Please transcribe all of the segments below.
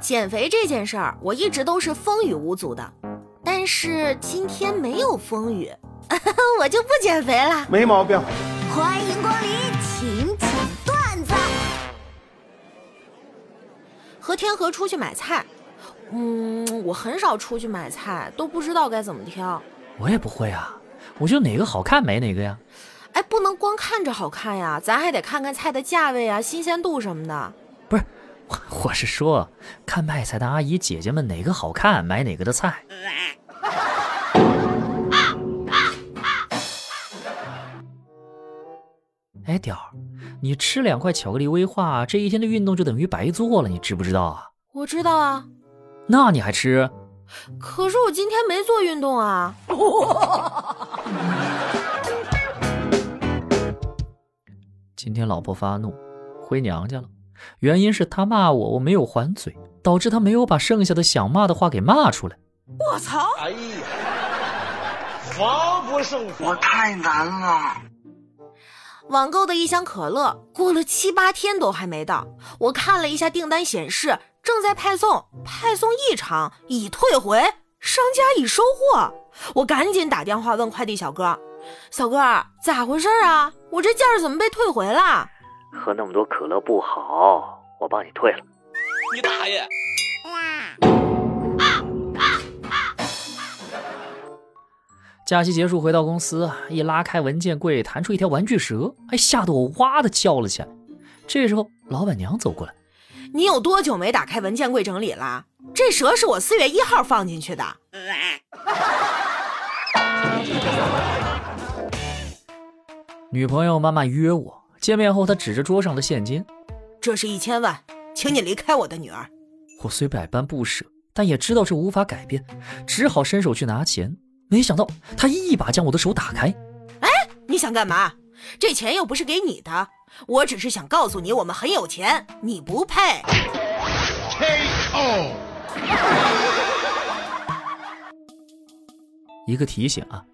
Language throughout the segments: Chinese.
减肥这件事儿，我一直都是风雨无阻的，但是今天没有风雨，我就不减肥了。没毛病。欢迎光临，请讲段子。和天河出去买菜，嗯，我很少出去买菜，都不知道该怎么挑。我也不会啊，我就哪个好看买哪个呀。哎，不能光看着好看呀，咱还得看看菜的价位啊、新鲜度什么的。我 我是说，看卖菜的阿姨姐姐们哪个好看，买哪个的菜。哎，屌儿，你吃两块巧克力威化，这一天的运动就等于白做了，你知不知道啊？我知道啊，那你还吃？可是我今天没做运动啊。今天老婆发怒，回娘家了，原因是他骂我，我没有还嘴，导致他没有把剩下的想骂的话给骂出来。我操！哎呀，防不胜防，我太难了。网购的一箱可乐过了七八天都还没到，我看了一下订单显示正在派送，派送异常，已退回，商家已收货。我赶紧打电话问快递小哥：“小哥，咋回事啊？我这件儿怎么被退回了？”喝那么多可乐不好，我帮你退了。你大爷！假期结束回到公司，一拉开文件柜，弹出一条玩具蛇，还吓得我哇的叫了起来。这时候，老板娘走过来：“你有多久没打开文件柜整理了？这蛇是我四月一号放进去的。”女朋友妈妈约我见面后，他指着桌上的现金：“这是一千万，请你离开我的女儿。”我虽百般不舍，但也知道这无法改变，只好伸手去拿钱。没想到他一把将我的手打开。哎，你想干嘛？这钱又不是给你的，我只是想告诉你，我们很有钱，你不配。K.O. 一个提醒啊，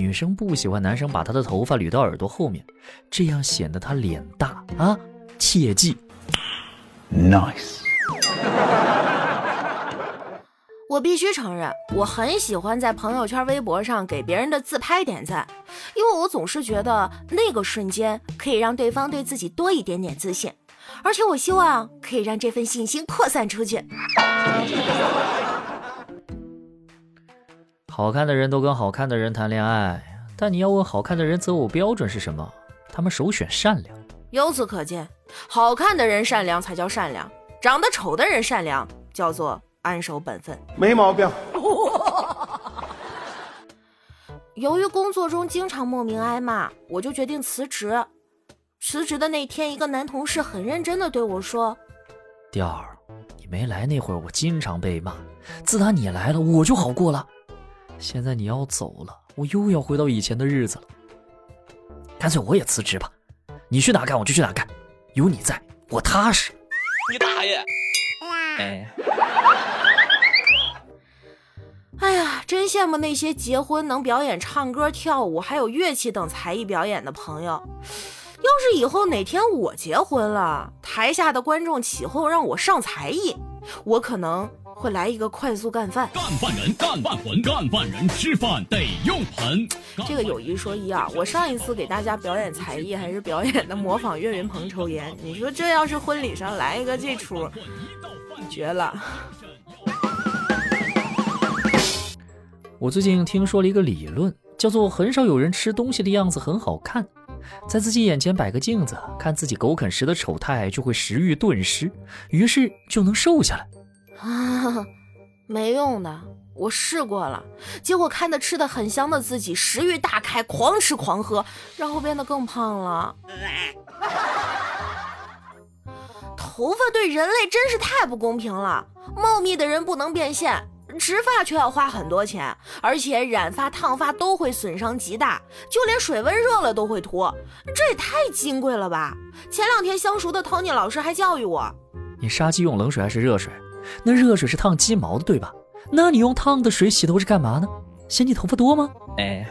女生不喜欢男生把她的头发捋到耳朵后面，这样显得她脸大啊，切记。Nice。我必须承认，我很喜欢在朋友圈、微博上给别人的自拍点赞，因为我总是觉得那个瞬间可以让对方对自己多一点点自信，而且我希望可以让这份信心扩散出去。好看的人都跟好看的人谈恋爱，但你要问好看的人择偶标准是什么，他们首选善良。由此可见，好看的人善良才叫善良，长得丑的人善良叫做。安守本分，没毛病。由于工作中经常莫名挨骂，我就决定辞职。辞职的那天，一个男同事很认真的对我说：“调儿，你没来那会儿，我经常被骂。自打你来了，我就好过了。现在你要走了，我又要回到以前的日子了。干脆我也辞职吧，你去哪干我就去哪干，有你在我踏实。”你大爷！哎。哎呀，真羡慕那些结婚能表演唱歌、跳舞，还有乐器等才艺表演的朋友。要是以后哪天我结婚了，台下的观众起哄让我上才艺，我可能会来一个快速干饭。干饭人，干饭魂，干饭人吃饭得用盆。这个有一说一啊，我上一次给大家表演才艺，还是表演的模仿岳云鹏抽烟。你说这要是婚礼上来一个这出，绝了。我最近听说了一个理论，叫做很少有人吃东西的样子很好看，在自己眼前摆个镜子，看自己狗啃食的丑态，就会食欲顿失，于是就能瘦下来。啊，没用的，我试过了，结果看着吃的很香的自己，食欲大开，狂吃狂喝，然后变得更胖了。头发对人类真是太不公平了，茂密的人不能变现。植发却要花很多钱，而且染发、烫发都会损伤极大，就连水温热了都会脱，这也太金贵了吧！前两天相熟的 Tony 老师还教育我：你杀鸡用冷水还是热水？那热水是烫鸡毛的，对吧？那你用烫的水洗头是干嘛呢？嫌你头发多吗？哎。